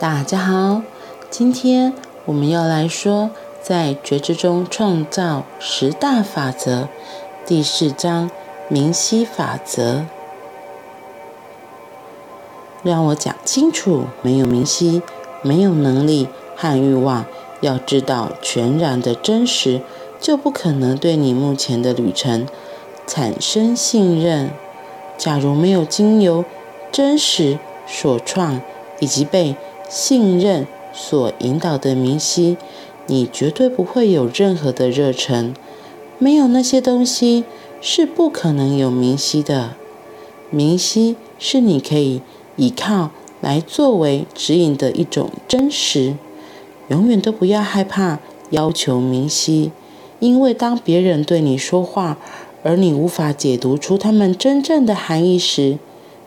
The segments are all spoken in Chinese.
大家好，今天我们要来说，在觉知中创造十大法则第四章明晰法则。让我讲清楚：没有明晰，没有能力和欲望，要知道全然的真实，就不可能对你目前的旅程产生信任。假如没有经由真实所创以及被信任所引导的明晰，你绝对不会有任何的热忱。没有那些东西，是不可能有明晰的。明晰是你可以依靠来作为指引的一种真实。永远都不要害怕要求明晰，因为当别人对你说话，而你无法解读出他们真正的含义时，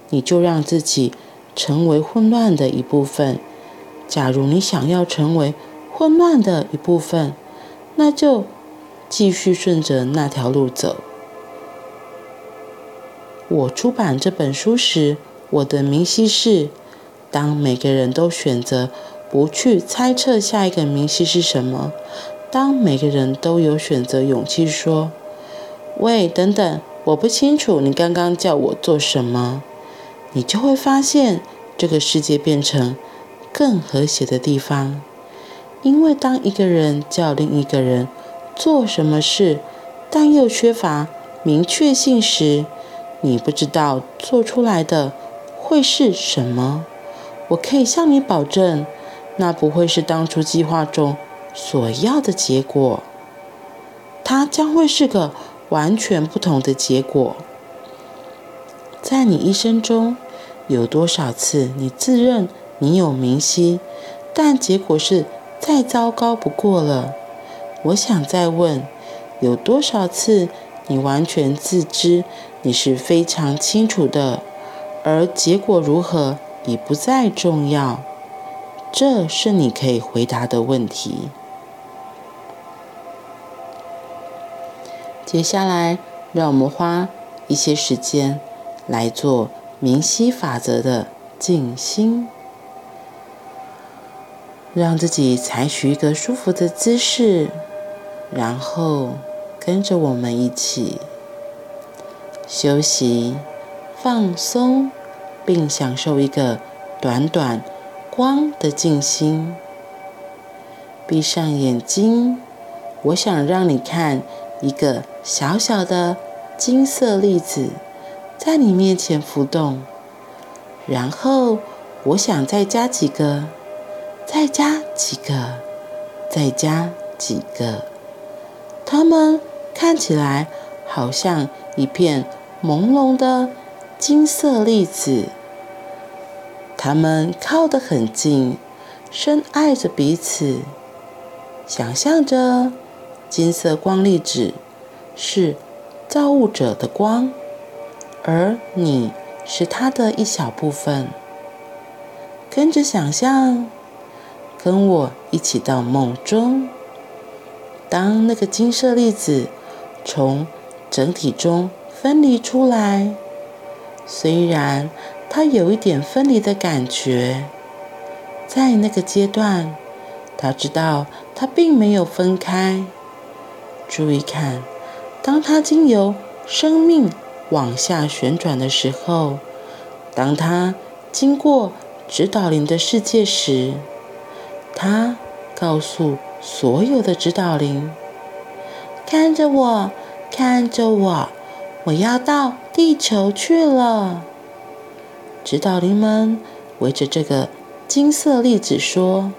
你就让自己成为混乱的一部分。假如你想要成为混乱的一部分，那就继续顺着那条路走。我出版这本书时，我的明晰是：当每个人都选择不去猜测下一个明晰是什么，当每个人都有选择勇气说“喂，等等，我不清楚你刚刚叫我做什么”，你就会发现这个世界变成。更和谐的地方，因为当一个人叫另一个人做什么事，但又缺乏明确性时，你不知道做出来的会是什么。我可以向你保证，那不会是当初计划中所要的结果，它将会是个完全不同的结果。在你一生中，有多少次你自认你有明晰，但结果是再糟糕不过了。我想再问，有多少次你完全自知你是非常清楚的，而结果如何已不再重要？这是你可以回答的问题。接下来，让我们花一些时间来做明晰法则的静心。让自己采取一个舒服的姿势，然后跟着我们一起休息、放松，并享受一个短短光的静心。闭上眼睛，我想让你看一个小小的金色粒子在你面前浮动，然后我想再加几个。再加几个，再加几个，它们看起来好像一片朦胧的金色粒子。它们靠得很近，深爱着彼此。想象着金色光粒子是造物者的光，而你是它的一小部分。跟着想象。跟我一起到梦中。当那个金色粒子从整体中分离出来，虽然它有一点分离的感觉，在那个阶段，他知道它并没有分开。注意看，当它经由生命往下旋转的时候，当它经过指导灵的世界时。他告诉所有的指导灵：“看着我，看着我，我要到地球去了。”指导灵们围着这个金色粒子说：“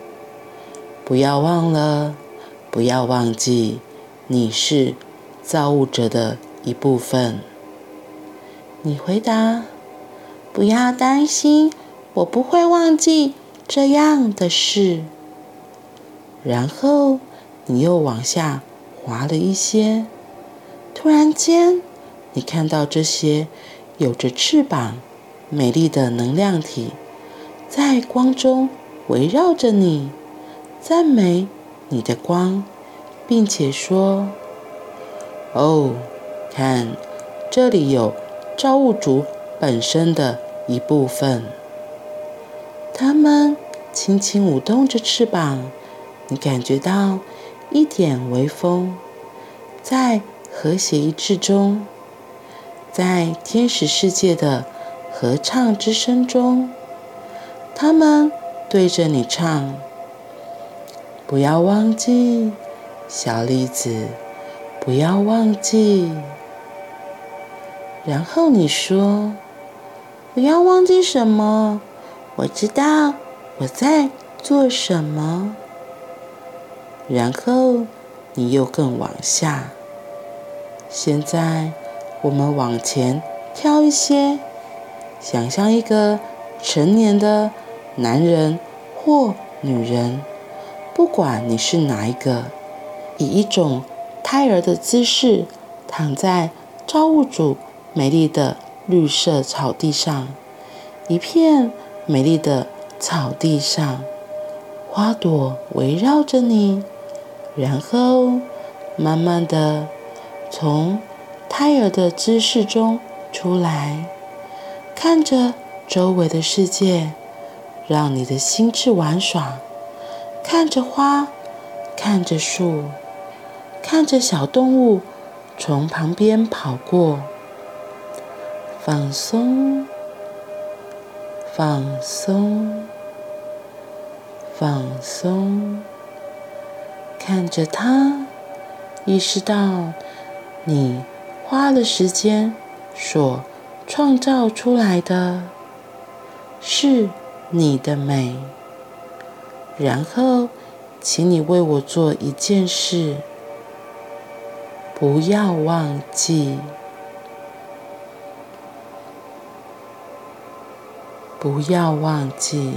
不要忘了，不要忘记，你是造物者的一部分。”你回答：“不要担心，我不会忘记这样的事。”然后你又往下滑了一些，突然间，你看到这些有着翅膀、美丽的能量体，在光中围绕着你，赞美你的光，并且说：“哦，看，这里有造物主本身的一部分。”他们轻轻舞动着翅膀，你感觉到一点微风，在和谐一致中，在天使世界的合唱之声中，他们对着你唱：“不要忘记，小栗子，不要忘记。”然后你说：“不要忘记什么？我知道我在做什么。”然后你又更往下。现在我们往前跳一些，想象一个成年的男人或女人，不管你是哪一个，以一种胎儿的姿势躺在造物主美丽的绿色草地上，一片美丽的草地上，花朵围绕着你，然后慢慢的从胎儿的姿势中出来，看着周围的世界，让你的心智玩耍，看着花，看着树，看着小动物从旁边跑过。放松，放松，放松，看着它，意识到你花了时间所创造出来的，是你的美。然后，请你为我做一件事，不要忘记。不要忘记。